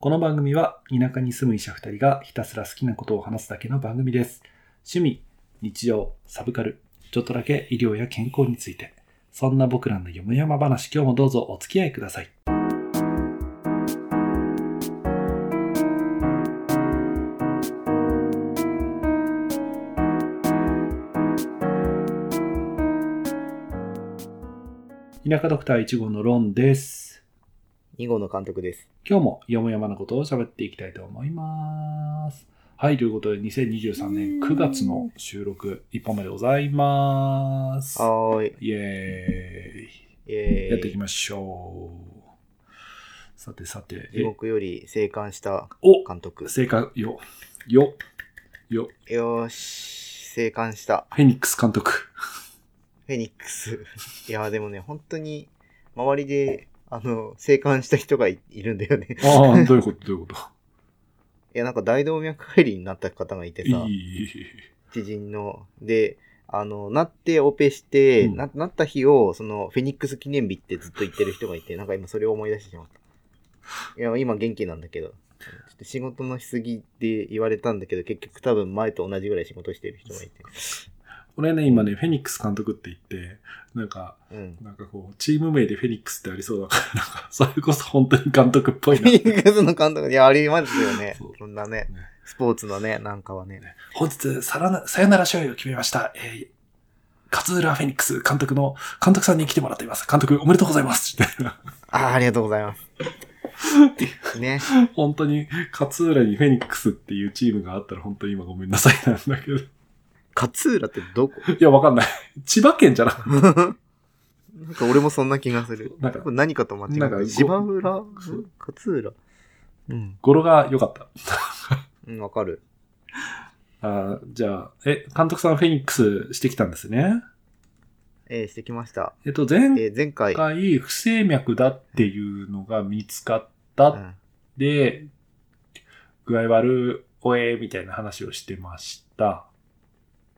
この番組は田舎に住む医者二人がひたすら好きなことを話すだけの番組です。趣味、日常、サブカル、ちょっとだけ医療や健康について、そんな僕らのよもやま話、今日もどうぞお付き合いください。田舎ドクター1号のロンです。2号の監督です。今日もよもやまなことを喋っていきたいと思います。はい、ということで2023年9月の収録1本目でございます。はーい。イエーイ。イエーイ。やっていきましょう。さてさて、地獄より生還したお監督。正解よ、よ、よ、よーし、生還した。フェニックス監督。フェニックス。いや、でもね、本当に、周りで、あの、生還した人がいいるんだよね。ああ、どういうことどういうこ いや、なんか大動脈解離になった方がいてとさ。知人の。で、あの、なってオペして、うんななった日を、その、フェニックス記念日ってずっと言ってる人がいて、なんか今それを思い出してしまった。いや、今元気なんだけど、ちょっと仕事のしすぎって言われたんだけど、結局多分前と同じぐらい仕事してる人がいて。俺ね、今ね、フェニックス監督って言って、なんか、うん。なんかこう、チーム名でフェニックスってありそうだから、なんか、それこそ本当に監督っぽいフな。ェニックスの監督、いや、ありますよね そう。そんなねね、スポーツのね、なんかはね。本日さらな、さよなら勝利を決めました。えー、勝浦フェニックス監督の、監督さんに来てもらっています。監督おめでとうございます。ああ、ありがとうございます。ね。本当に、勝浦にフェニックスっていうチームがあったら本当に今ごめんなさいなんだけど。い勝浦ってどこ？や、わかんない。千葉県じゃなく なんか俺もそんな気がする。なんか何かと間違えなんかた。芝浦？勝浦？うん。語呂が良かった。うん、わかる。あーじゃあ、え、監督さんフェニックスしてきたんですね。えーしてきました。えっと、前えー前回。回、不整脈だっていうのが見つかっうた。んで、具合悪おえみたいな話をしてました。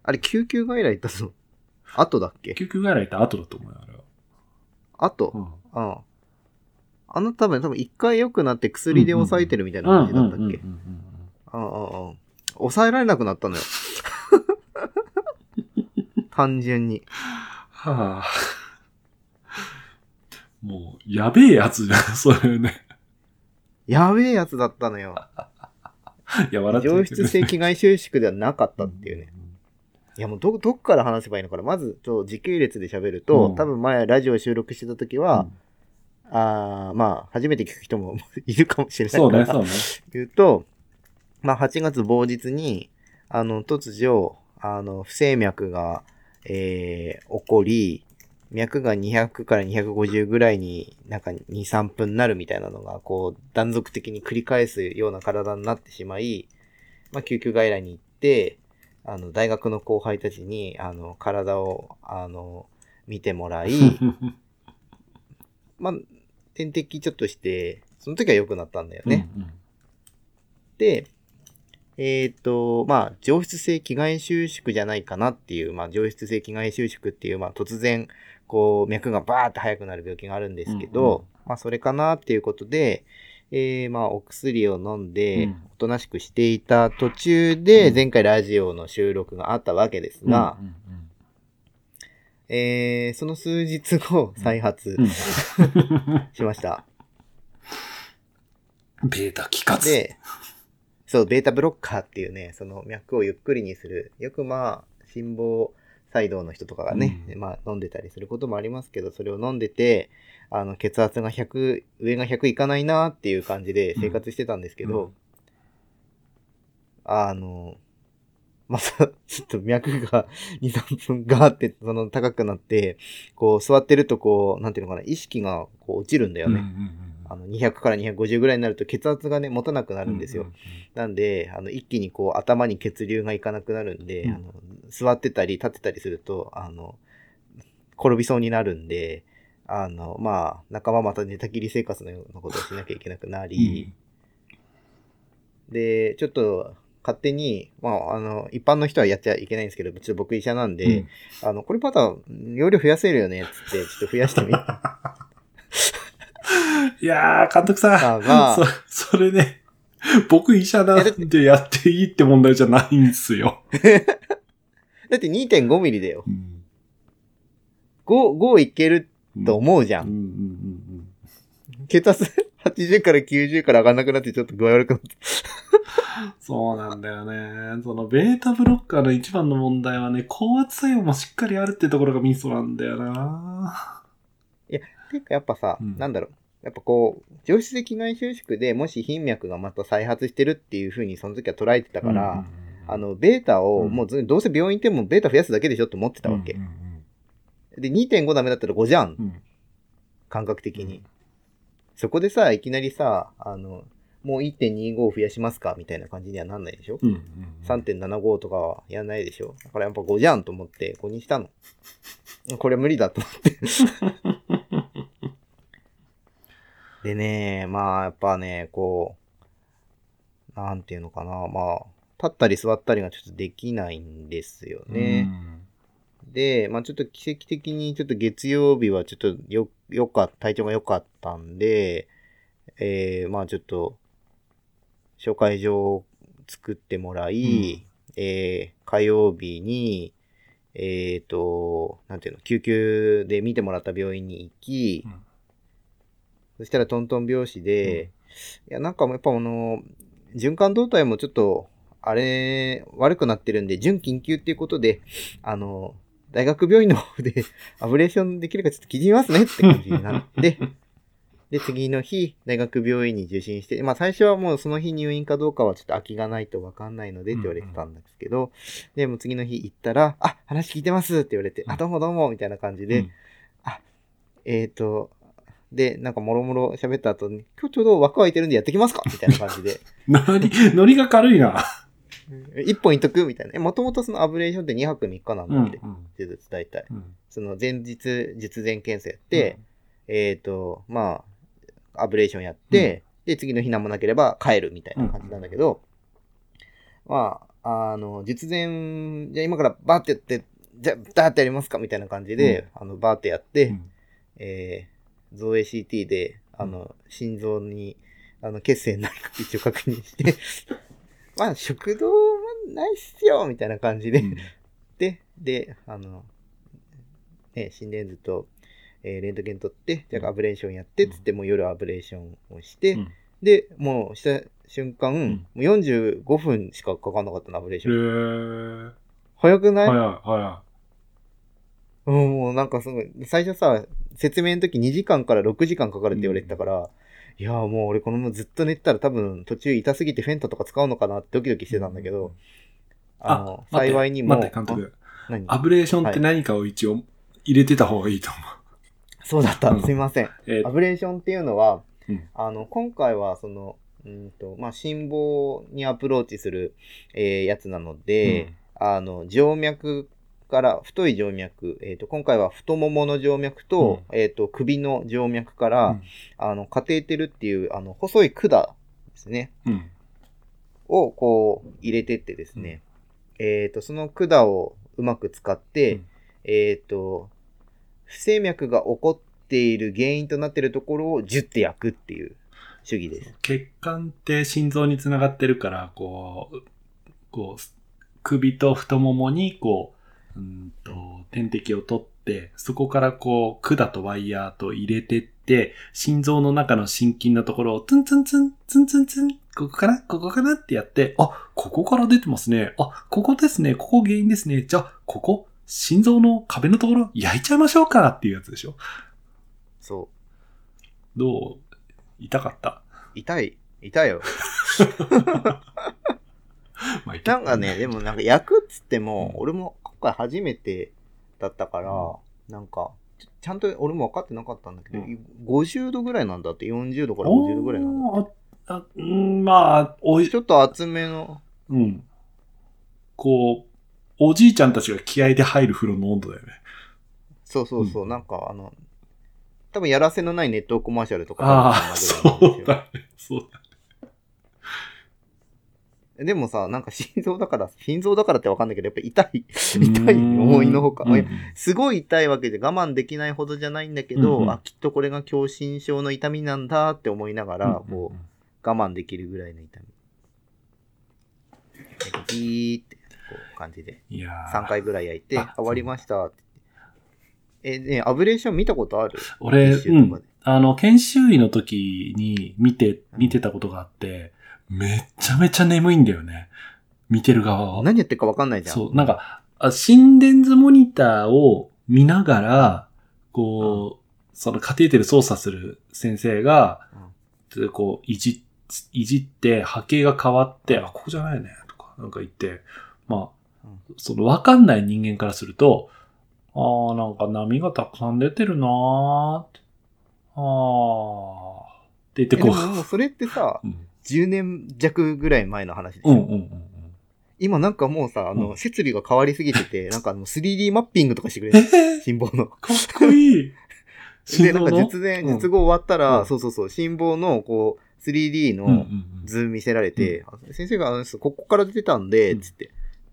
あれ、救急外来行ったの 後だっけ？救急外来行った後だと思うよ、あれは。後？うんうん。あの多分、多分一回良くなって薬で抑えてるみたいな感じだったっけ？うんうんうんうんうんうんうん。抑えられなくなったのよ。単純に。はあ。もう、やべえやつじゃん、それね。やべえやつだったのよ。いや、笑って上るけど質性気外収縮ではなかったっていうね。。いやもうど、どっから話せばいいのかな？まず、ちょ時系列で喋ると、うん多分前ラジオ収録してた時うんは、あーまあ、初めて聞く人もいるかもしれないそうね、から、そうね。言うと、まあ、8月某日に、あの、突如、あの、不整脈が、えー起こり、脈が200から250ぐらいになんか2、3分なるみたいなのが、こう、断続的に繰り返すような体になってしまい、まあ、救急外来に行って、あの、大学の後輩たちに、あの、体を、あの、見てもらい、まあ、点滴ちょっとして、その時は良くなったんだよね。うんうん。で、えっ、と、まあ、上質性気外収縮じゃないかなっていう、まあ、上質性気外収縮っていう、まあ、突然、こう、脈がバーって速くなる病気があるんですけど、うんうんまあ、それかなっていうことで、えーまあ、お薬を飲んでうん、おとなしくしていた途中で、うん前回ラジオの収録があったわけですが、えーその数日後、再発うん しました。ベータ気活。で、そう、ベータブロッカーっていうね、その脈をゆっくりにする。よくまあ、心房細動の人とかがね、うん。まあ飲んでたりすることもありますけど、それを飲んでて、あの、血圧が100、上が100いかないなっていう感じで生活してたんですけど、うん。あの、また、ちょっと脈が2、3分ガーって、その高くなって、こう座ってるとこう、なんていうのかな、意識がこう落ちるんだよね。うんうんうんあの、200から250ぐらいになると血圧がね、持たなくなるんですよ。ううなんで、あの、一気にこう、頭に血流がいかなくなるんで、うん。あの、座ってたり立ってたりすると、あの、転びそうになるんで、あの、まあ、仲間また寝たきり生活のようなことをしなきゃいけなくなり、で、ちょっと、勝手に、まあ、あの、一般の人はやっちゃいけないんですけど、ちょっと僕医者なんで、あの、これまた容量増やせるよね、つって、ちょっと増やしてみ、いやー、監督さん。が そ、それね、僕医者なんでやっていいって問題じゃないんですよ。だって2.5ミリだよ。うん。5、5いけると思うじゃ。うんんうんうん血圧80から90から上がんなくなってちょっと具合悪くなって。そうなんだよね。そのベータブロッカーの一番の問題はね、高圧作用もしっかりあるってところがミソなんだよな。ていうかやっぱさ、うんなんだろう。やっぱこう、上質的内収縮でもし頻脈がまた再発してるっていう風にその時は捉えてたから、あの、ベータをうんもうずどうせ病院行ってもベータ増やすだけでしょって思ってたわけ。うんで、2.5ダメだったら5じゃん。うんうん感覚的に。そこでさ、いきなりさ、あの、もう1.25増やしますかみたいな感じにはなんないでしょ、うん ?3.75 とかはやんないでしょ？だからやっぱ5じゃんと思って5にしたの。これ無理だと思って。でね、まあやっぱね、こう、なんていうのかな、まあ、立ったり座ったりがちょっとできないんですよね。で、まあちょっと奇跡的にちょっと月曜日はちょっとよ、よかった、体調が良かったんで、えー、まあちょっと、紹介状を作ってもらい、えー、火曜日に、えっ、と、なんていうの、救急で見てもらった病院に行き、うんそしたらトントン拍子で、いや、なんかもうやっぱあの、循環動態もちょっと、あれ、悪くなってるんで、準緊急っていうことで、あの、大学病院の方で アブレーションできるかちょっと聞いてみますねって感じになって、で、次の日、大学病院に受診して、まあ最初はもうその日入院かどうかはちょっと空きがないとわかんないのでって言われてたんですけど、で、もう次の日行ったら、あ、話聞いてますって言われて、あ、どうもどうもみたいな感じで、えっ、と、で、なんかもろもろ喋った後に、今日ちょうど枠空いてるんでやってきますか？みたいな感じで、ノリ、ノリが軽いな。一本いっとく？みたいな。えもともとそのアブレーションって2泊3日なんだって、手術大体。うん。その前日、術前検査やって、えっ、と、まあ、アブレーションやって、で、次の日何もなければ帰るみたいな感じなんだけど、まあ、あの、術前、じゃあ今からバーってやって、じゃあ、ダーってやりますか？みたいな感じで、あの、バーってやって、うん。えー、造影 CT で、あの、心臓に、あの、血栓ないか一応確認して、まあ、食道はないっすよみたいな感じで、うん。で、で、あの、ね、心電図と、えーレントゲン取って、じゃあアブレーションやって、つって、もう夜アブレーションをして、うん。で、もうした瞬間、ん。もう45分しかかかんなかったの、アブレーシへョン。ー。早くない、早い、早うん、もうなんかすごい、最初さ、説明の時2時間から6時間かかるって言われてたから、いやーもう俺このままずっと寝てたら多分途中痛すぎてフェントとか使うのかなってドキドキしてたんだけど、あの、待って幸いにも、待って、監督。アブレーションって何かを一応入れてた方がいいと思そうだった、うん。すみません。う。えー。アブレーションっていうのは、うん。あの、今回はその、うんと、まあ、心房にアプローチする、えーやつなので、あの、静脈から、太い静脈、えっ、と、今回は太ももの静脈と、えっ、と、首の静脈から、うん。あの、カテーテルっていう、あの、細い管ですね、うん。をこう、入れてってですね、えっ、と、その管をうまく使って、うん。えっ、と、不整脈が起こっている原因となっているところをジュッて焼くっていう主義です。血管って心臓につながってるから、こう、こう、首と太ももに、こう、うんと、点滴を取って、そこからこう、管とワイヤーと入れてって、心臓の中の心筋のところを、ツンツンツン、ツンツンツン、ここかなここかなってやって、あ、ここから出てますね。あ、ここですね。ここ原因ですね。じゃあ、ここ、心臓の壁のところ焼いちゃいましょうかっていうやつでしょ。そう。どう？痛かった？痛い。痛いよ。まあ痛なんかね、でもなんか焼くっつっても、うん俺も今回初めてだったから、なんか、ちちゃんと俺も分かってなかったんだけど、うん50度ぐらいなんだって、40度から50度ぐらいなんだ。おーああうん、まあ、おいち、ょっと厚めの、うん。こう、おじいちゃんたちが気合で入る風呂の温度だよね。そうそうそう、うんなんかあの、多分やらせのないネットコマーシャルとかああ、多そうだね。そうだ。でもさ、なんか心臓だから、心臓だからってわかんないけど、やっぱ痛い。痛い思いのほかうんうんすごい痛いわけで我慢できないほどじゃないんだけど、うんうんあ、きっとこれが狭心症の痛みなんだって思いながら、こう、我慢できるぐらいの痛み。ギーって、こう、感じで。いやー3回ぐらい焼いて、終わりましたって。え、ね、アブレーション見たことある？俺、うん。あの、研修医の時に見て、見てたことがあって、めっちゃめちゃ眠いんだよね。見てる側は。何やってるかわかんないじゃん。そう、なんか、あ心電図モニターを見ながら、こう、そのカテーテル操作する先生が、でこう、いじ、いじって波形が変わって、あ、ここじゃないね、とか、なんか言って、まあうん、そのわかんない人間からすると、ああ、なんか波がたくさん出てるなーって。ああ、って言ってこう。ももうそれってさ、うん10年弱ぐらい前の話でしょ。うんうんうんうん。今なんかもうさ、あの、うん設備が変わりすぎてて、なんかあの 3D マッピングとかしてくれえる。ー、心臓の。かっこいい。で、なんか心臓の？術前、うん術後終わったら、うんそうそうそう、心房のこう、3D うんうんの図見せられて、あ先生が、あのここから出てたんで、うんつって、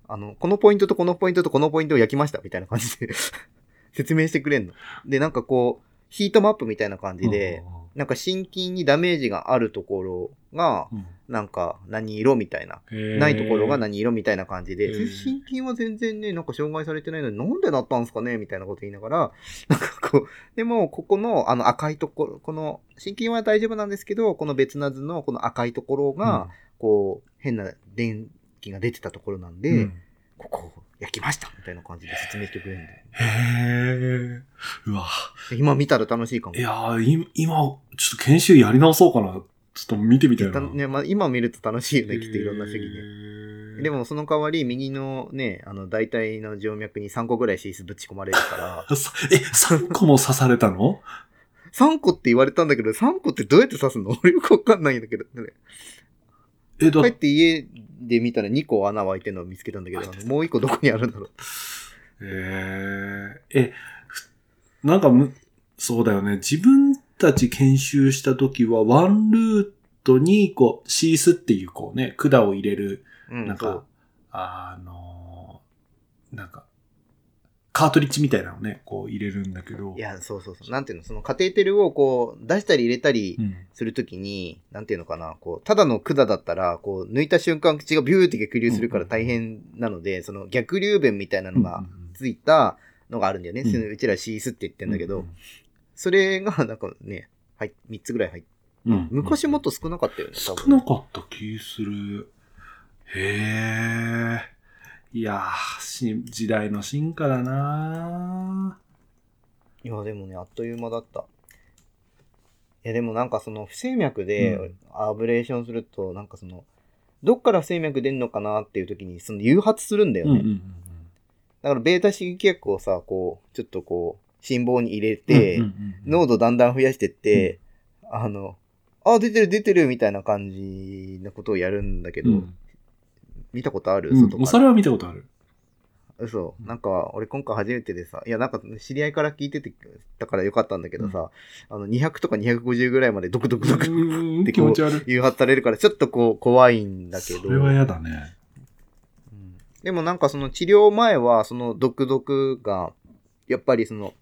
あの、このポイントとこのポイントとこのポイントを焼きました、みたいな感じで 説明してくれんの。で、なんかこう、ヒートマップみたいな感じで、なんか心筋にダメージがあるところが、うん。うんうん、なんか何色みたいな。へー。ないところが何色みたいな感じで、心筋は全然ね、なんか障害されてないのになんでなったんですかね？みたいなこと言いながら、なんかこう、でも、ここのあの赤いところ、この心筋は大丈夫なんですけど、この別な図のこの赤いところが、こう、変な電気が出てたところなんうん、で、うん。ここを焼きましたみたいな感じで説明してくれるんだよ。へえ。うわ。で今見たら楽しいかも。いやー、い今、ちょっと研修やり直そうかな。ちょっと見てみたいな。ねまあ、今見ると楽しいよね、きっといろんな席で。でで、もその代わり、右のね、あの、大腿の静脈に3個ぐらいシースぶち込まれるから、さえ、3個も刺されたの？3個って言われたんだけど、3個ってどうやって刺すの？俺 よくわかんないんだけど。ねえ、だ帰って家で見たら2個穴開いてるのを見つけたんだけど、もう1個どこにあるんだろう。えー、え、ふなんかむ、そうだよね。自分たち研修した時は、ワンルートに、こう、シースっていう、こうね、管を入れる、うん、なんかあのーなんか、カートリッジみたいなのね、こう入れるんだけど。いや、そうそうそう。なんていうの、そのカテーテルをこう、出したり入れたりうん。するときに、なんていうのかな、こう、ただの管だったら、こう、抜いた瞬間口がビューって逆流するから大変なので、その逆流弁みたいなのがついたのがあるんだよね。うんそのうちらシースって言ってんだけど、うんそれがなんかね、はい、3つぐらい入って、うん昔もっと少なかったよね、少多分なかった気する。へえ。いやーし、時代の進化だないや、でもね、あっという間だった。いや、でもなんかその不整脈でうん。アブレーションすると、なんかその、どっから不整脈出んのかなっていう時に、その誘発するんだよね。うんうんうんだからベータ刺激薬をさ、こう、ちょっとこう、心房に入れうんて、うんうんうん。濃度だんだん増やしてって、あの、あ、出てる出てるみたいな感じのことをやるんだけど、うん見たことある？うんそれは見たことある。嘘。なんか、俺今回初めてでさ、いや、なんか知り合いから聞いててたからよかったんだけどさ、あの、200とか250ぐらいまでドクドクドクうんで気持ち悪い。誘発されるから、ちょっとこう、怖いんだけど。それは嫌だね。うんでもなんかその治療前は、その毒毒が、やっぱりその、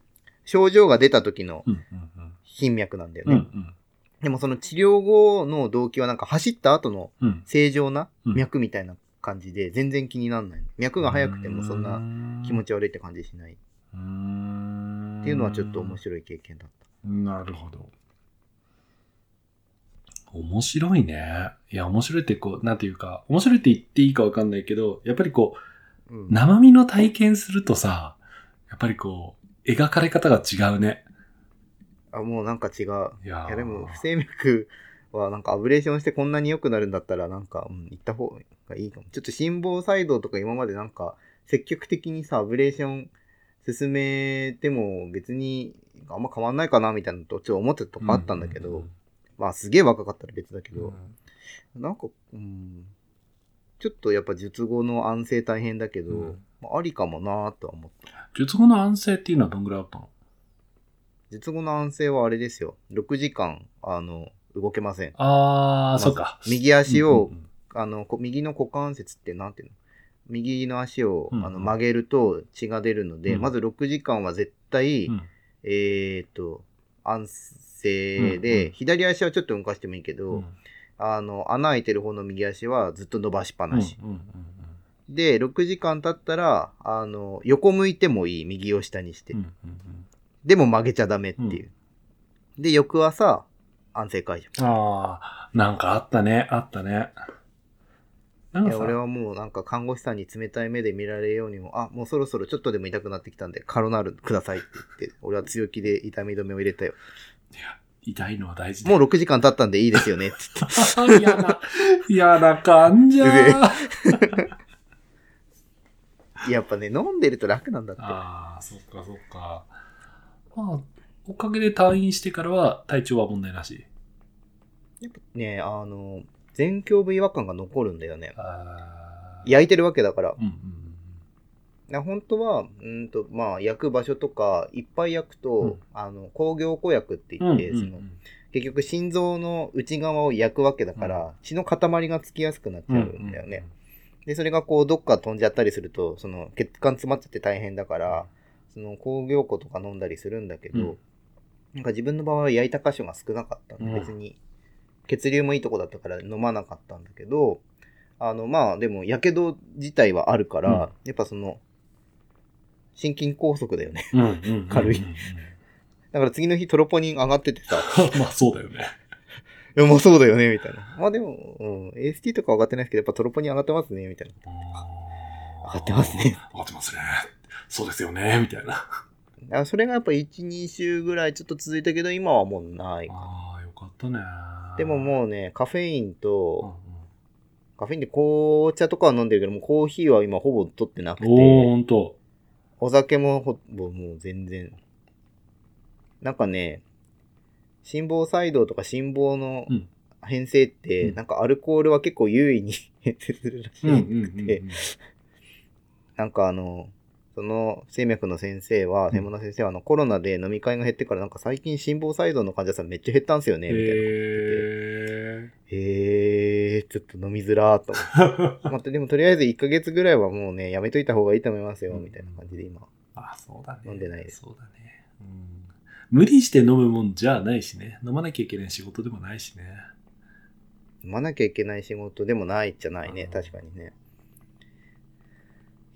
症状が出た時のうんうん頻脈なんだようん。うね。んでもその治療後の動機はなんか走った後のうんうん正常なうん脈みたいな感じで全然気にならない。脈が速くてもそんな気持ちち悪いって感じしない。っっていうのはちょっと面白い経験だった。なるほど。面白いね。いや、面白いってこう、なんていうか、面白いって言っていいかわかんないけど、やっぱりこうんう、生身の体験するとさ、やっぱりこう、描かれ方が違うね。あ、もうなんか違う。いやでも不整脈はなんかアブレーションしてこんなに良くなるんだったらなんか、うん、行った方がいいかも。ちょっと心房細動とか今までなんか積極的にさ、アブレーション進めても別にあんま変わんないかなみたいなのとちょっと思ってたとかあったんだけど、うんまあすげえ若かったら別だけうんど、なんか、うん、ちょっとやっぱ術後の安静大変だけど、うんまあ、ありかもなとは思った。術後の安静っていうのはどんぐらいあったの？術後の安静はあれですよ。6時間、あの、動けません。あー、まずそっか。右足をあの、こ右の股関節ってなんていうの？右の足を、うんあの曲げると血が出るので、うんまず6時間は絶対、うんえーっと、安静で、左足はちょっと動かしてもいいけど、うんあの、穴開いてる方の右足はずっと伸ばしっぱなし。で、6時間経ったら、あの、横向いてもいい、右を下にして。でも曲げちゃダメっていう。で、翌朝、安静解除。ああ、なんかあったね、あったね。なんいや俺はもうなんか看護師さんに冷たい目で見られるようにも、あ、もうそろそろちょっとでも痛くなってきたんで、カロナールくださいって言って、俺は強気で痛み止めを入れたよ。痛いのは大事だもう6時間経ったんでいいですよねって言って。嫌な、嫌な感じゃー。やっぱね、飲んでると楽なんだって。ああ、そっかそっか。まあ、おかげで退院してからは体調は問題なし。やっぱね、あの、前胸部違和感が残るんだよね。焼いてるわけだから。うんうんな本当は、うんと、まあ、焼く場所とか、いっぱい焼くと、うんあの、工業固薬ってうん。うん言って、うんその、結局心臓の内側を焼くわけだから、うん血の塊がつきやすくなっちゃうんだよね。。で、それがこう、どっか飛んじゃったりすると、その、血管詰まっちゃって大変だから、その、工業固とか飲んだりするんだけど、うんなんか自分の場合は焼いた箇所が少なかったんで、うん別に、血流もいいとこだったから飲まなかったんだけど、あの、まあ、でも、やけど自体はあるから、うんやっぱその、心筋梗塞だよね。軽い。だから次の日トロポニン上がっててさ、まあそうだよね。いや、もうそうだよね、みたいな。まあでも、うん、AST とか上がってないですけど、やっぱトロポニン上がってますね、みたいな。上がってますね。上がってますね。そうですよね、みたいな。あそれがやっぱ1、2週ぐらいちょっと続いたけど、今はもうない。ああ、よかったね。でももうね、カフェインうんと、カフェインで紅茶とかは飲んでるけども、コーヒーは今ほぼ取ってなくて、ほんと。お酒もほぼもう全然。なんかね、心房細動とか心房のうん変性って、うんなんかアルコールは結構優位に 変性するらしい。うんうんうんうん。でなんかあの、その生脈の先生は、ん専門の先生はあのコロナで飲み会が減ってからなんか最近心房細動の患者さんめっちゃ減ったんすよね、みたいな。へへー、ちょっと飲みづらーと思って。ー。またでもとりあえず1ヶ月ぐらいはもうね、やめといた方がいいと思いますよ、うんみたいな感じで今。あ、そうだね。飲んでないですそうだね。うん。無理して飲むもんじゃないしね。飲まなきゃいけない仕事でもないしね。飲まなきゃいけない仕事でもないじゃないねう、ん確かにね。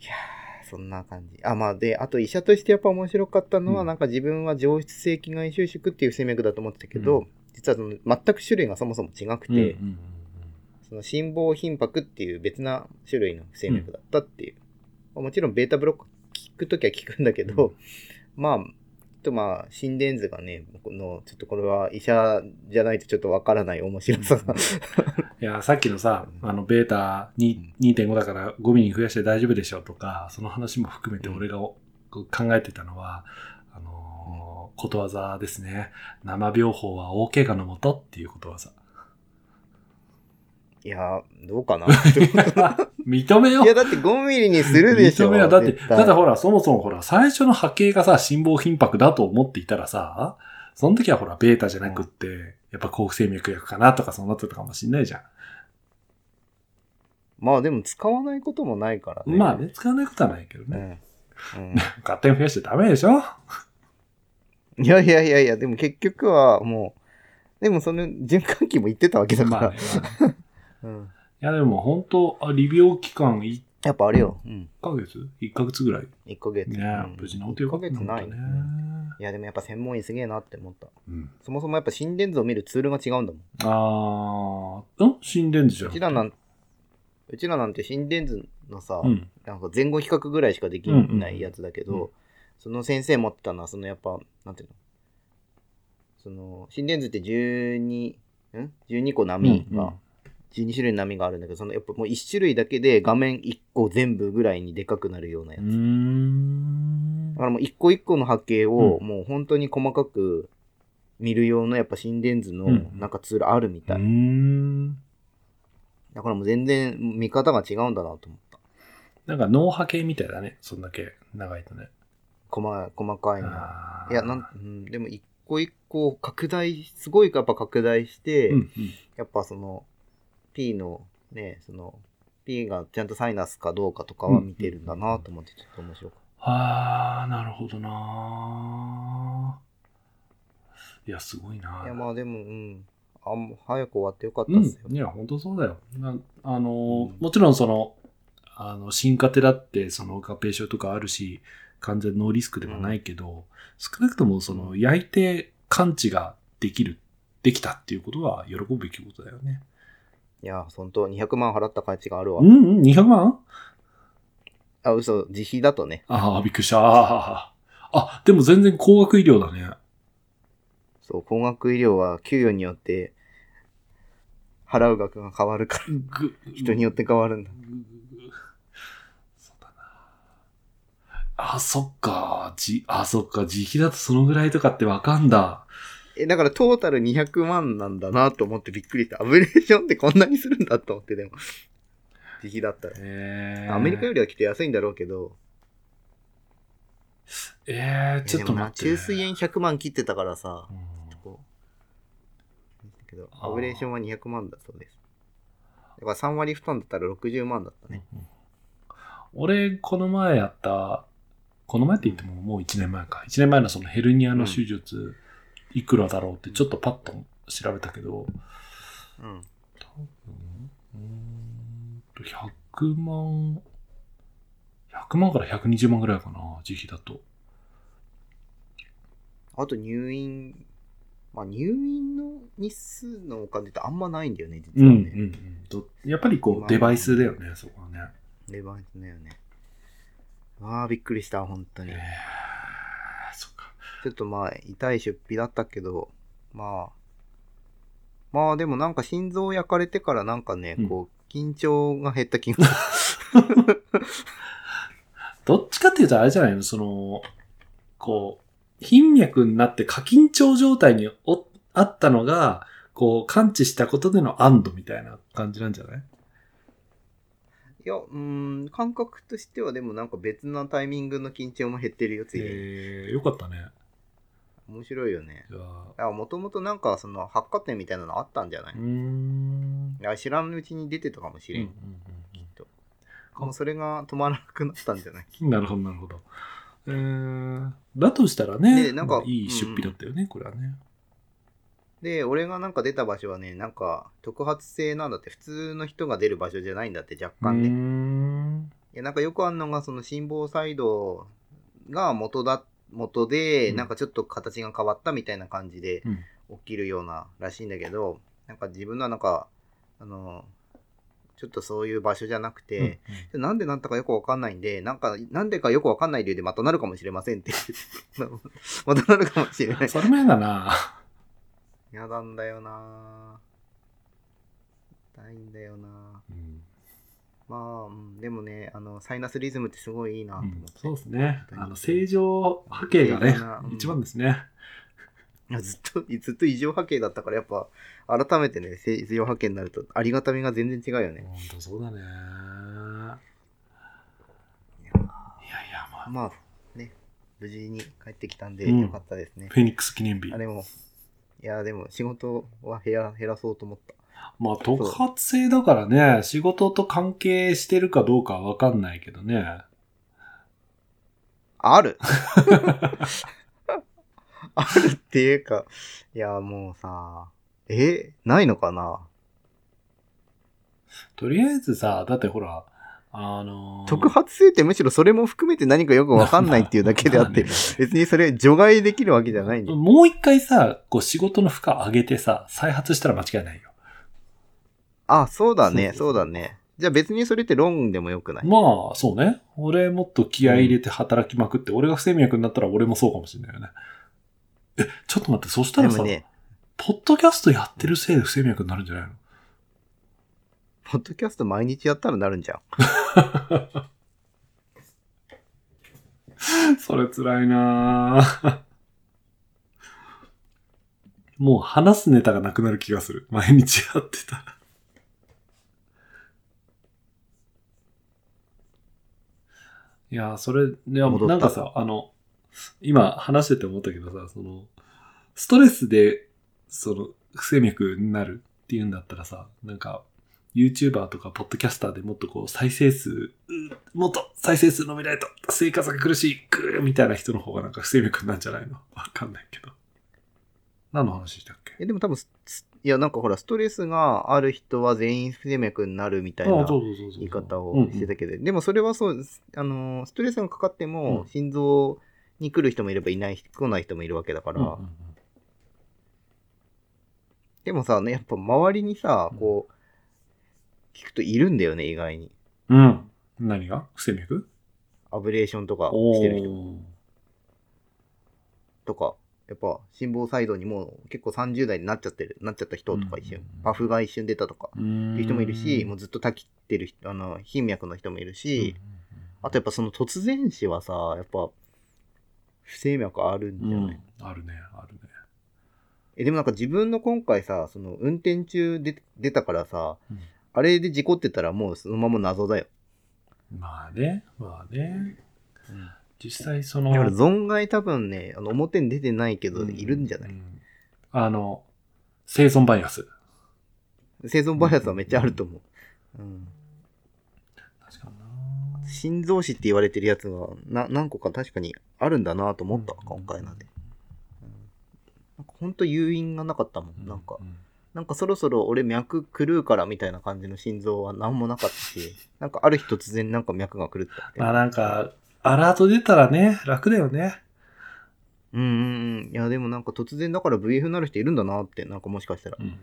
いやー、そんな感じ。あ、まあで、あと医者としてやっぱ面白かったのは、うんなんか自分は上質性気外収縮っていう不整脈だと思ってたけど、うん実はその全く種類がそもそも違くて、うんうんうんその心房頻拍っていう別な種類の不整脈だったっていう。まあもちろんベータブロック聞くときは聞くんだけど、まあ、とまあ、心電図がね、僕の、ちょっとこれは医者じゃないとちょっとわからない面白さが。いや、さっきのさ、あの、ベータに2.5だから5ミリ増やして大丈夫でしょうとか、その話も含めて俺がお考えてたのは、あのーことわざですね。生病法は大怪我のもとっていうことわざ。いやー、どうかな。認めよいや、だって5ミリにするでしょ。認めよう。だって、だってほら、そもそもほら、最初の波形がさ、心房頻拍だと思っていたらさ、その時はほら、ベータじゃなくって、やっぱ抗不整脈薬かなとかそうなってたかもしんないじゃん。まあでも使わないこともないからね。まあね、使わないことはないけどうね。ん。うん 勝手に増やしてダメでしょ？いやいやいやいや、でも結局はもう、でもその循環器も言ってたわけだから。まあね。まあねうん、いやでも本当、あ利病期間1やっぱあれよ。うん。ヶ月 ?1 ヶ月ぐらい？1ヶ月。ねうん無事治ってよかった1ヶ月ない。ね。いやでもやっぱ専門医すげえなって思った。うん。そもそもやっぱ心電図を見るツールが違うんだもん。あー、ん？心電図じゃん。うちらなんうちらなんて心電図のさ、うん。なんか前後比較ぐらいしかできないやつだけど、うんうんうんその先生持ってたのは、そのやっぱ、なんていうの？その、心電図って12、ん ?12 個波が、12種類の波があるんだけど、そのやっぱもう1種類だけで画面1個全部ぐらいにでかくなるようなやつ。うーんだからもう1個1個の波形をうもう本当に細かく見る用のやっぱ心電図のうんなんかツールあるみたい。うーん。だからもう全然見方が違うんだなと思った。なんか脳波系みたいだね。そんだけ長いとね。細細かいの。あーいや、なん、うん、でも一個一個拡大、すごいやっぱ拡大して、うんうん。やっぱその、P のね、その、P がちゃんとサイナスかどうかとかは見てるんだなと思ってちょっと面白かっああ、なるほどないや、すごいなた。いや、まあでも、うん。あん早く終わってよかったうんっすよ。。いや、本当そうだよ。なあのもちろんその、あの、進化手だって、その合併症とかあるし、完全ノーリスクではないけど、少なくともその、焼いて感知ができる、できたっていうことは喜ぶべきことだよね。いや、本当200万払った価値があるわ。うんうん、200万？あ、嘘、自費だとね。ああ、びっくりした。ああ、でも全然高額医療だね。そう、高額医療は給与によって払う額が変わるから、ぐ人によって変わるんだ。そうだな。あ、そっか。じ、あ、そっか。自費だとそのぐらいとかってわかんだ。え、だからトータル200万なんだなと思ってびっくりした。アブレーションってこんなにするんだと思って、でも。自費だったら。えー、アメリカよりはきっと安いんだろうけど、えー、ちょっと待って。中水炎100万切ってたからさ、うんこうだけど、アブレーションは200万だそうです。だから3割負担だったら60万だったね。俺、この前やった、この前って言ってももう1年前か。1年前のそのヘルニアの手術、いくらだろうってちょっとパッと調べたけど、うん。多分、うーんと、100万、100万から120万ぐらいかな、自費だと。あと入院、まあ入院の日数のお金ってあんまないんだよね、実うん、うん、はね。うんと。やっぱりこまあう、デバイスだよね、そこはね。レバーだよね。ああ、びっくりした、本当にえー。。ちょっとまあ、痛い出費だったけど、まあ、まあでもなんか心臓焼かれてからなんかね、うんこう、緊張が減った気がす どっちかっていうとあれじゃないの？その、こう、頻脈になって過緊張状態におあったのが、こう、感知したことでの安堵みたいな感じなんじゃない？る。いや、うーん、感覚としてはでもなんか別なタイミングの緊張も減ってるよ、ついでに。えー、よかったね。面白いよね。もともとなんかその発火点みたいなのあったんじゃない？うーん。知らぬうちに出てたかもしれん。うんうんきっと。もうそれが止まらなくなったんじゃない？う んなるほど、なるほど。えー、だとしたらね、でなんかまあいい出費だったよね、これはね。で、俺がなんか出た場所はね、なんか特発性なんだって、普通の人が出る場所じゃないんだって、若干ね。ん。いや、なんかよくあるのが、その心房細動が元だ、元で、うんなんかちょっと形が変わったみたいな感じでうん起きるようならしいんだけど、なんか自分のはなんか、あの、ちょっとそういう場所じゃなくて、うんなんでなったかよくわかんないんで、なんか、なんでかよくわかんない理由でまたなるかもしれませんって。またなるかもしれない。それも嫌だな。やだんだよな痛いんだよなうんまあ、うんでもね、あの、サイナスリズムってすごいいいなと思って。そうですね。あの、正常波形がねう、ん 一番ですね。ずっと、ずっと異常波形だったから、やっぱ、改めてね、正常波形になると、ありがたみが全然違うよね。本当そうだね。いやいや、まあ、まあ、ね、無事に帰ってきたんで、うんよかったですね。フェニックス記念日あ、。でも、いや、でも、仕事は減ら減らそうと思った。まあ、特発性だからね、仕事と関係してるかどうかはわかんないけどね。ある あるっていうか、いや、もうさ、えないのかな？とりあえずさ、だってほら、あのー特発性ってむしろそれも含めて何かよくわかんないっていうだけであって、ま別にそれ除外できるわけじゃないんだよ。もう一回さ、こう仕事の負荷上げてさ、再発したら間違いないよ。あ、そうだね、そうだね。じゃあ別にそれってロンでもよくない？まあ、そうね。俺もっと気合い入れて働きまくって、俺が不整脈になったら俺もそうかもしれないよね。え、ちょっと待って、そしたらさ、ね、ポッドキャストやってるせいで不整脈になるんじゃないの？ポッドキャスト毎日やったらなるんじゃん。それ辛いなぁもう話すネタがなくなる気がする。毎日やってたら。いや、それ、いなんかさ、あの、今話してて思ったけどさ、その、ストレスで、その、不整脈になるっていうんだったらさ、なんか、YouTuber とかポッドキャスターでもっとこう再生数、うもっと再生数伸びないと生活が苦しい、ぐーみたいな人の方がなんか不整脈なんじゃないの？わかんないけど。何の話したっけ？え、でも多分いや、なんかほら、ストレスがある人は全員不整脈になるみたいな言い方をしてたけど、でもそれはそうです。あのー、ストレスがかかってもうん、心臓に来る人もいればいない、来ない人もいるわけだから、でもさ、ね、やっぱ周りにさ、こう、聞くといるんだよね、意外に。うん。何が？不整脈？アブレーションとかおしてる人。ー。とか、やっぱ心房細動にもう結構30代になっちゃってる、なっちゃった人とか一瞬、うんパフが一瞬出たとか、うーん。いう人もいるし、もうずっとたきってる人、あの、頻脈の人もいるし、あとやっぱその突然死はさ、やっぱ、不整脈あるんじうんゃない、あるね、あるね。え、でもなんか自分の今回さ、その運転中で出たからさ、うん。あれで事故ってたらもうそのまま謎だよ。まあね、まあね。実際その、だから存外多分ね、あの表に出てないけど、うんいるんじゃない、うんあの、生存バイアス。生存バイアスはめっちゃあると思う。うん確かにな心臓死って言われてるやつがな何個か確かにあるんだなと思った、うん今回ので。うんなんかほんと誘因がなかったもん。なんか、うなんかそろそろ俺脈狂うからみたいな感じの心臓は何もなかったし、なんかある日突然なんか脈が狂ったみたいな。まあなんか、アラート出たらね、楽だよね。うんうんうん。いやでもなんか突然だから VF になる人いるんだなって、なんかもしかしたら。うんうん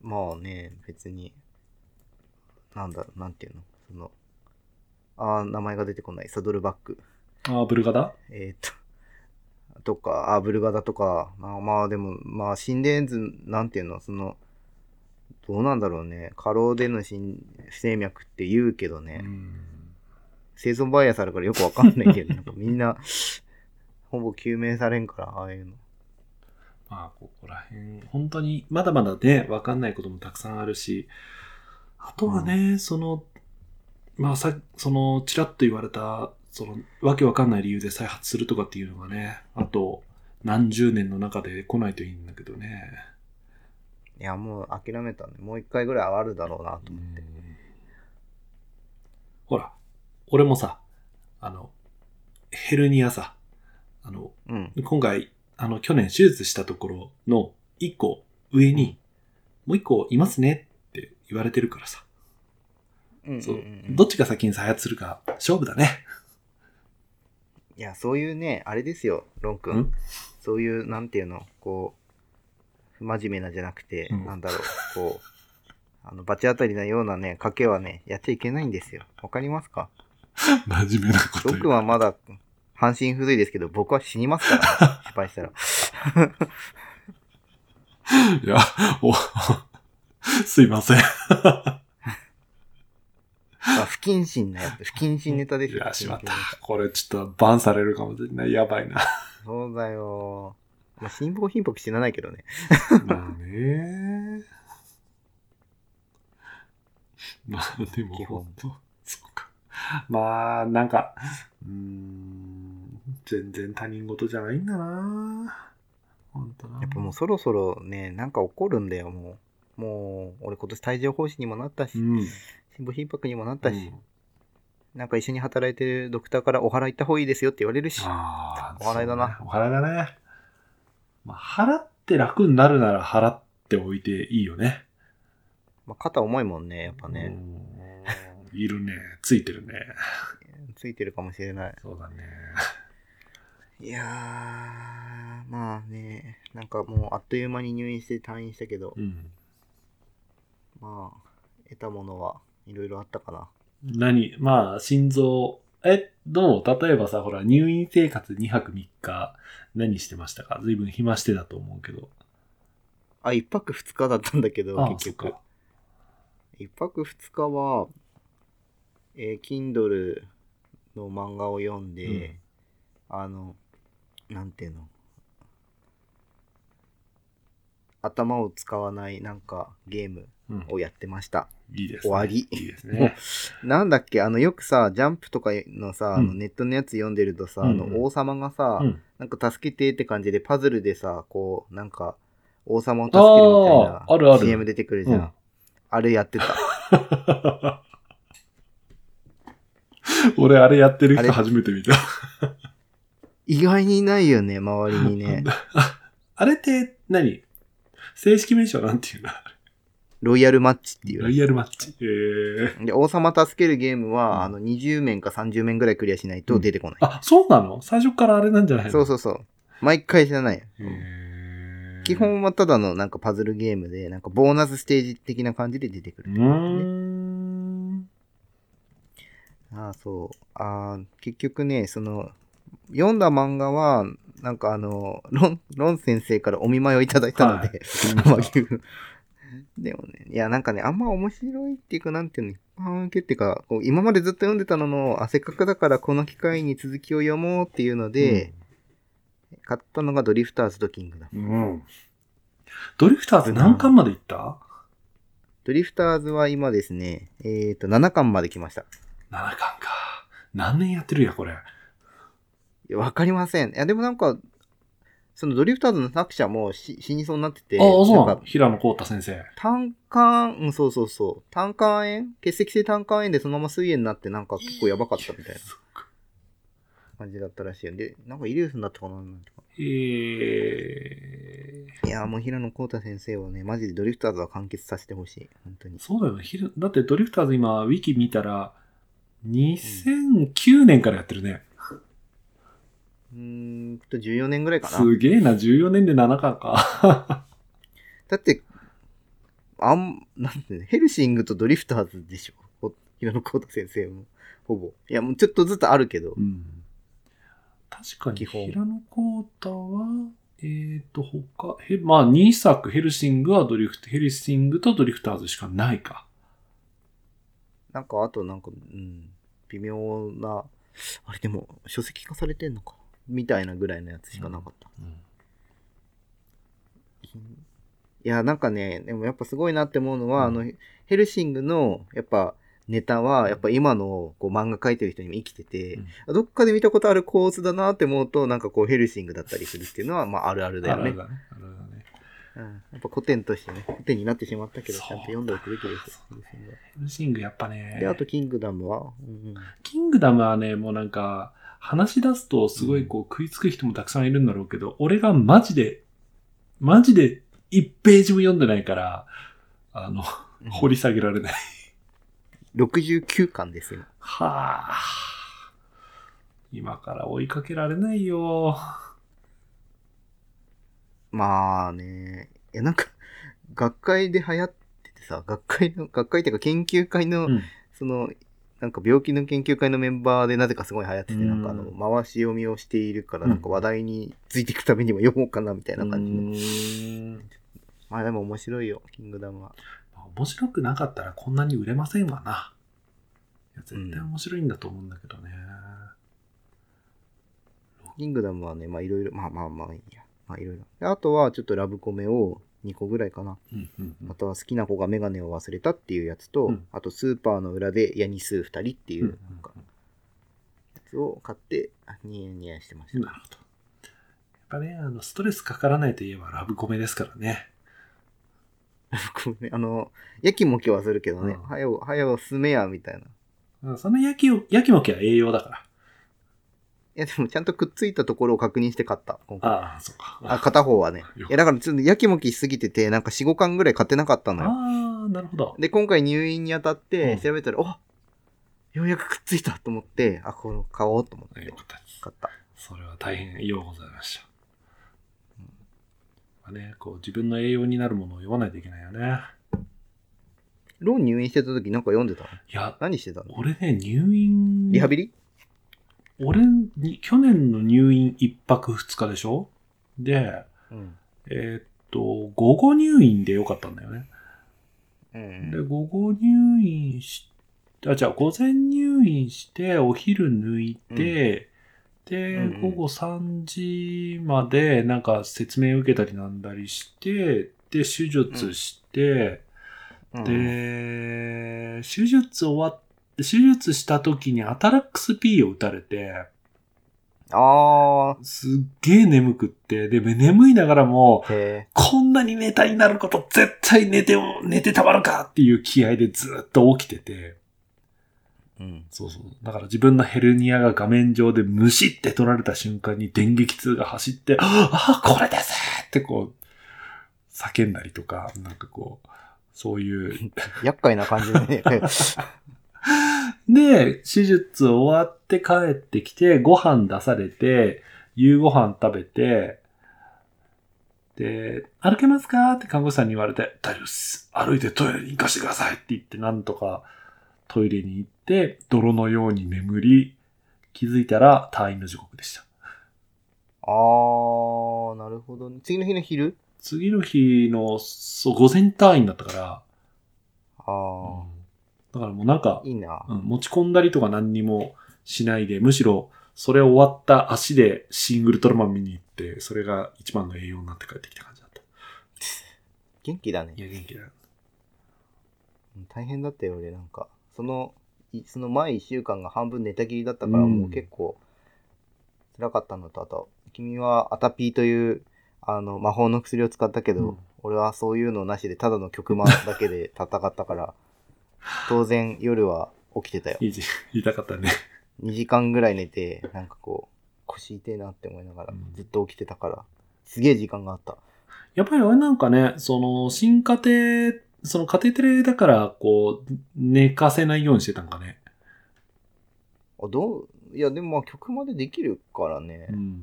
まあね、別に、なんだろう、なんていうの？その、あー名前が出てこない。サドルバック。うん。ああ、ブルガダ？えっ、と、とか、あ、ブルガダとか、まあ、まあでも、まあ、心電図、なんていうの、その、どうなんだろうね。過労での心不整脈って言うけどね、うん生存バイアスあるからよくわかんないけど、なんかみんな、ほぼ救命されんから、ああいうの。まあ、ここら辺、本当に、まだまだね、わかんないこともたくさんあるし、あとはね、その、まあさ、その、ちらっと言われた、その、わけわかんない理由で再発するとかっていうのがね、あと、何十年の中で来ないといいんだけどね。いや、もう諦めたね。もう一回ぐらいあるだろうなと思って。ほら、俺もさ、あの、ヘルニアさ、あの、うん。今回、あの、去年手術したところの一個上に、もう一個いますねって言われてるからさ。うんうんそうどっちが先に再発するか勝負だね。いや、そういうね、あれですよ、ロン君ん。そういう、なんていうの、こう、真面目なじゃなくて、うんなんだろう、こう、あの、罰当たりなようなね、賭けはね、やっちゃいけないんですよ。わかりますか？真面目なことロン君はまだ、半身不随ですけど、僕は死にますから、失敗したら。いや、お、すいません。まあ、不謹慎なやつ、不謹慎ネタですよ。いや、しまった。これちょっとバンされるかもしれない。やばいな。タそうだよ。まあ、辛抱貧乏死なないけどね。まあね。まあでも、基本本当。まあ、なんか、うーん、全然他人事じゃないんだな。本当な。やっぱもうそろそろね、なんか起こるんだよ、もう。もう、俺今年帯状疱疹にもなったし、うん。心房頻迫にもなったし、うんなんか一緒に働いてるドクターからお払い行った方がいいですよって言われるし。ああ、お払いだなねお払いだね。まあ、払って楽になるなら払っておいていいよね。まあ、肩重いもんね、やっぱね。うん。いるね。ついてるね。ついてるかもしれない。そうだね。いやー、まあね、なんかもうあっという間に入院して退院したけど、うん。まあ、得たものはいろいろあったかな。何？まあ、心臓、え、どう？例えばさ、ほら、入院生活2泊3日、何してましたか？随分暇してたと思うけど。あ、一泊二日だったんだけど、ああ結局そっか。一泊二日は、えー、Kindle の漫画を読んで、あの、なんていうの、頭を使わないなんかゲームうん。をやってました。いいですね。終わりいいですね。なんだっけ？あの、よくさ、ジャンプとかのさ、あのうんネットのやつ読んでるとさ、うんうんあの、王様がさ、うん。なんか助けてって感じでパズルでさ、こう、なんか、王様を助けるみたいなあーあるある CM 出てくるじゃん。うんあれやってた。俺、あれやってる人初めて見た。意外にいないよね、周りにね。あれって何？正式名称なんていうの？ロイヤルマッチっていう。ロイヤルマッチ。えー、で、王様助けるゲームは、うんあの、20面か30面ぐらいクリアしないと出てこない。あ、そうなの？最初からあれなんじゃないの？そうそうそう。毎回じゃない。基本はただのなんかパズルゲームで、なんかボーナスステージ的な感じで出てくる。うーん。ああ、そう。ああ、結局ね、その、読んだ漫画は、なんかあの、ロン、ロン先生からお見舞いをいただいたので、はい まあでもね、いや、なんかね、あんま面白いっていうか、なんていうの、一般受けっていうか、こう今までずっと読んでたのの、あ、せっかくだからこの機会に続きを読もうっていうので、買ったのがドリフターズとキングダム。うん。ドリフターズ何巻までいった？ドリフターズは今ですね、えっ、と、7巻まで来ました。?7 巻か。何年やってるや、これ。いや、わかりません。いや、でもなんか、そのドリフターズの作者もし死にそうになってて、ああ、そうなんか平野幸太先生。単管、うん、そうそうそう。単管炎結石性単管炎でそのまま水炎になってなんか結構やばかったみたいな感じだったらしいよ。で、なんかイリウスになったかな？なんとかえー、いやーもう平野幸太先生はね、マジでドリフターズは完結させてほしい。本当に。そうだよね。だってドリフターズ今、ウィキ見たら、2009年からやってるね。うーんと、14年ぐらいかな。すげえな、14年で7巻か。だって、あん、なんてヘルシングとドリフターズでしょ？ほ平野幸太先生も。ほぼ。いや、もうちょっとずつあるけど。うん。確かに、平野幸太は、えーと、他、へまあ、2作、ヘルシングはドリフト、ヘルシングとドリフターズしかないか。なんか、あとなんか、うん、微妙な、あれでも、書籍化されてんのか。みたいなぐらいのやつしかなかった。うんいや、なんかね、でもやっぱすごいなって思うのは、うんあの、ヘルシングの、やっぱ、ネタは、やっぱ今のこう漫画描いてる人にも生きてて、どっかで見たことある構図だなって思うと、なんかこうヘルシングだったりするっていうのは、まああるあるだよね。あるあるだね。あるある。うん、やっぱ古典としてね、古典になってしまったけど、ちゃんと読んでおくべきですヘルシングやっぱね。で、あと、キングダムは、うんうんキングダムはね、もうなんか、話し出すとすごいこう食いつく人もたくさんいるんだろうけど、俺がマジで、マジで1ページも読んでないから、あの、掘り下げられない。69巻ですよ。はあ。今から追いかけられないよ。まあね、いやなんか、学会で流行っててさ、学会の、学会っていうか研究会の、うん。その、なんか病気の研究会のメンバーでなぜかすごい流行ってて、うんなんかあの、回し読みをしているから、うんなんか話題についていくためにも読もうかなみたいな感じの。じまあでも面白いよ、キングダムは。面白くなかったらこんなに売れませんわな。いや絶対面白いんだと思うんだけどね。キングダムはね、まあいろいろ、まあまあまあいいや。まあいろいろ。であとはちょっとラブコメを2個ぐらいかな。うんうんうんあとは好きな子がメガネを忘れたっていうやつと、うんあとスーパーの裏でヤニスー2人っていううんなんかやつを買って、あニヤニヤしてました。なるほど。やっぱね、あの、ストレスかからないといえばラブコメですからね。こうねあの、やきもきはするけどね、うんはよ、はよ、すめや、みたいな。その焼きを、焼きもきは栄養だから。や、でもちゃんとくっついたところを確認して買った。今回ああ、そうか。あ、片方はね。よいや、だからちょっとやきもきしすぎてて、なんか4、5巻ぐらい買ってなかったのよ。ああ、なるほど。で、今回入院にあたっうんて調べたら、おようやくくっついたと思って、あ、これ買おうと思ってよかったです。買った。それは大変ようございました。まあね、こう自分の栄養になるものを読まないといけないよね。ロン入院してた時なんか読んでたの？いや、何してたの？俺ね、入院。リハビリ？俺に、去年の入院1泊2日でしょ？で、うん。えーっと、午後入院でよかったんだよね。うん。で、午後入院し、あ、じゃあ午前入院して、お昼抜いて、で、うんうん。午後3時までなんか説明受けたりなんだりして、で、手術して、うん。で、手術終わって、手術した時にアタラックス P を打たれて、あすっげえ眠くって、で、眠いながらも、こんなにネタになること絶対寝ても、寝てたまるかっていう気合でずっと起きてて、ーうん。そうそう。だから自分のヘルニアが画面上でムシって取られた瞬間に電撃痛が走って、ああ、これですってこう、叫んだりとか、なんかこう、そういう。厄介な感じでね。で、手術終わって帰ってきて、ご飯出されて、夕ご飯食べて、で、歩けますか？って看護師さんに言われて、大丈夫です。歩いてトイレに行かせてくださいって言って、なんとかトイレに行って、泥のように眠り、気づいたら退院の時刻でした。あー、なるほど、ね。次の日の昼？次の日の、そう、午前退院だったから、あー、だからもうなんか、いいな。うん持ち込んだりとか何にもしないで、むしろ、それ終わった足でシングルトラマン見に行って、それが一番の栄養になって帰ってきた感じだった。元気だねい。や、元気だ大変だったよ、俺なんか。その、いその前1週間が半分寝たきりだったから、うんもう結構辛かったのと、あと、君はアタピーという、あの、魔法の薬を使ったけど、うん俺はそういうのなしで、ただの曲間だけで戦ったから、当然夜は起きてたよ。いいじ、言いたかったね。2時間ぐらい寝て、なんかこう、腰痛いなって思いながらうん、ずっと起きてたから、すげえ時間があった。やっぱり俺なんかね、その、新家庭、そのカテーテレだから、こう、寝かせないようにしてたんかね。あ、どういや、でもまあ曲までできるからね。うん。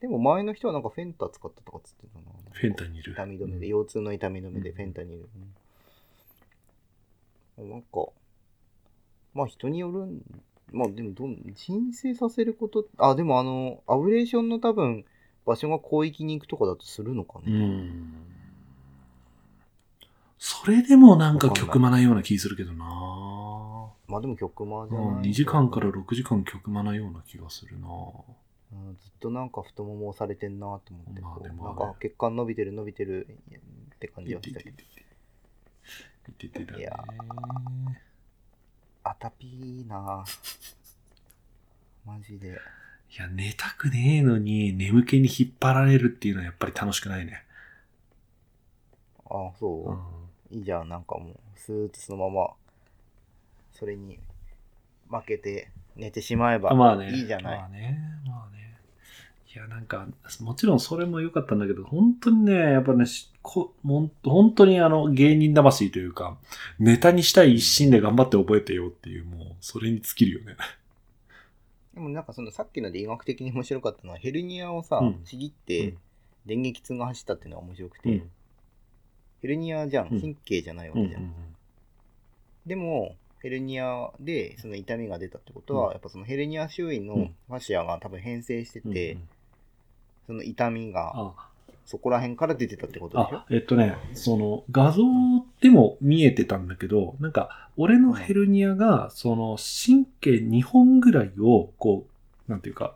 でも前の人はなんかフェンタ使ったとかっつってたな。フェンタニル。痛み止めで、うん腰痛の痛み止めでうんフェンタニル。うんなんか、まあ人によるん、まあでもどん、申請させること、あ、でもあの、アブレーションの多分、場所が広域に行くとかだとするのかうね。ん。それでもなんか曲間なような気するけどなまあでも曲間じゃうんない。2時間から6時間曲間なような気がするなうんずっとなんか太もも押されてんなと思って、まあでもなんか血管伸びてる伸びてるって感じはしてたけど。ていていていてだねいやアタピーな マジで。いや、寝たくねえのに眠気に引っ張られるっていうのはやっぱり楽しくないね。あ、そう、いいじゃん、なんかもう、スーッとそのまま、それに負けて寝てしまえばまあね。いいじゃない。まあね。まあね。いや、なんか、もちろんそれも良かったんだけど、本当にね、やっぱね、しこもん本当にあの、芸人魂というか、ネタにしたい一心で頑張って覚えてよっていう、もう、それに尽きるよね。でもなんかそのさっきので医学的に面白かったのは、ヘルニアをさ、うん。ちぎっうてん。電撃痛が走ったっていうのが面白くて、うん。ヘルニアじゃん、うん。神経じゃないわうんけじゃん。でも、ヘルニアでその痛みが出たってことは、うん。やっぱそのヘルニア周囲のうん。ファシアが多分変性してうんて、うん。その痛みがあそこら辺から出てたってことでしょ？あ、えっとね、その画像でも見えてたんだけど、なんか、俺のヘルニアが、その神経2本ぐらいを、こう、なんていうか、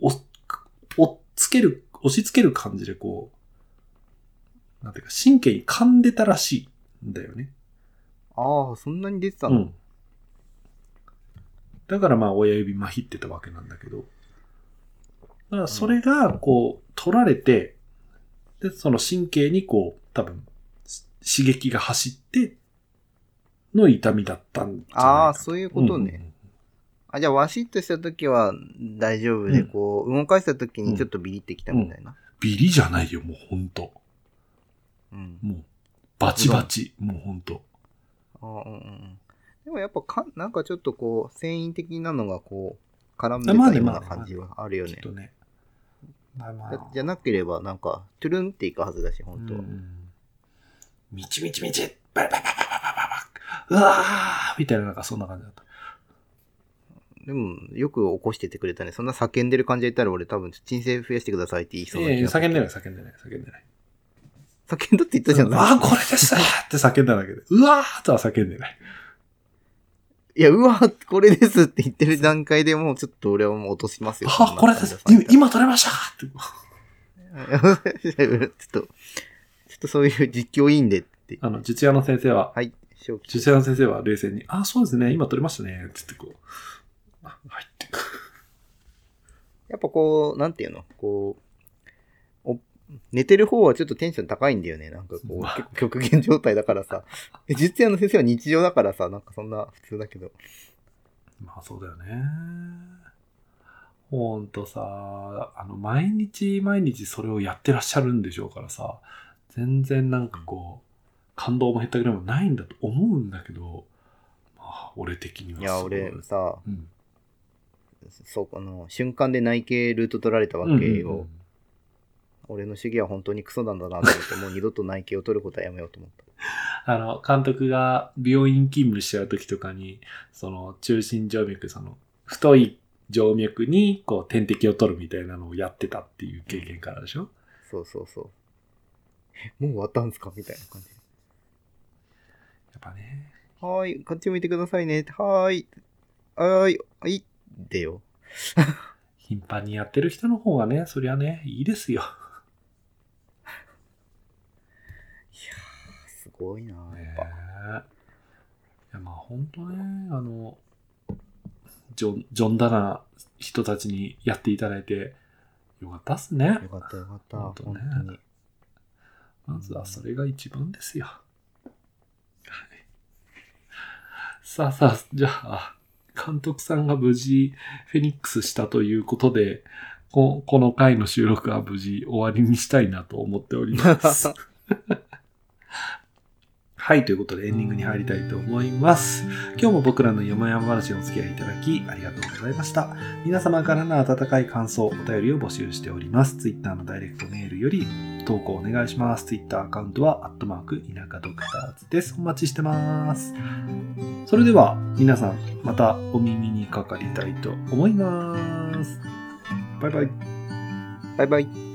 お、おっつける、押し付ける感じでこう、なんていうか、神経に噛んでたらしいんだよね。ああ、そんなに出てたの、うん。だからまあ親指まひってたわけなんだけど。だからそれがこう取られて、で、その神経にこう多分し刺激が走っての痛みだったんじゃないかなああ、そういうことね。うんうんうんあ、じゃあ、ワシッとしたときは大丈夫で、うんこう、動かしたときにちょっとビリってきたみたいな。ビリじゃないよ、もうほんと。うん。もう、バチバチ。もうほんと。あーうんうんうん。でもやっぱか、なんかちょっとこう、繊維的なのがこう、絡んでまあねたようなまあね感じはあるよねきっ。とね。まあまだじゃなければ、なんか、トゥルンっていくはずだし、本当は。うんみちみちみち、バラバラバラバラバラうわーみたいな、なんかそんな感じだった。でも、よく起こしててくれたね。そんな叫んでる感じで言ったら俺多分、鎮静増やしてくださいって言いそうな気ええがする叫んでない、叫んでない、叫んでない。叫んだって言ったじゃん。ああ、これですって叫んだだけで。うわーとは叫んでない。いや、うわ、これですって言ってる段階でもうちょっと俺はもう落としますよ。あ、これです。今今取れましたって。ちょっと、ちょっとそういう実況いいんでって。あの、実屋の先生は、はい、正気。実屋の先生は冷静に、あ、そうですね、今取れましたね、って言ってこう、あはいって。やっぱこう、なんていうの？こう、お寝てる方はちょっとテンション高いんだよね。なんかこう、極限状態だからさ。え実演の先生は日常だからさ、なんかそんな普通だけど。まあそうだよね。ほんとさ、あの、毎日毎日それをやってらっしゃるんでしょうからさ、全然なんかこう、感動もへったくれもないんだと思うんだけど、まあ、俺的にはいや、すごい俺さ、うん。そう、あの、瞬間で内径ルート取られたわけうんうんうよ。ん俺の主義は本当にクソなんだなと思って、もう二度と内径を取ることはやめようと思った。あの、監督が病院勤務しちゃう時とかに、その、中心静脈、その、太い静脈に、こう、点滴を取るみたいなのをやってたっていう経験からでしょ？そうそうそう。え、もう終わったんすか？みたいな感じで。やっぱね。はーい、こっち向いてくださいね。はーい。はーい、はい。でよ。頻繁にやってる人の方がね、そりゃね、いいですよ。すごいなやっねぱ。えいやまあ本当ねあのジョンジョンダな人たちにやっていただいてよかったっすねよかったよかった。本当本ね当に。まずはそれが一番ですよはいさあさあじゃあ監督さんが無事フェニックスしたということでここの回の収録は無事終わりにしたいなと思っております。はい、ということでエンディングに入りたいと思います。今日も僕らの山々話にお付き合いいただきありがとうございました。皆様からの温かい感想、お便りを募集しております。Twitter のダイレクトメールより投稿お願いします。Twitter アカウントは、アットマーク、田舎ドクターズです。お待ちしてます。それでは、皆さん、またお耳にかかりたいと思います。バイバイ。バイバイ。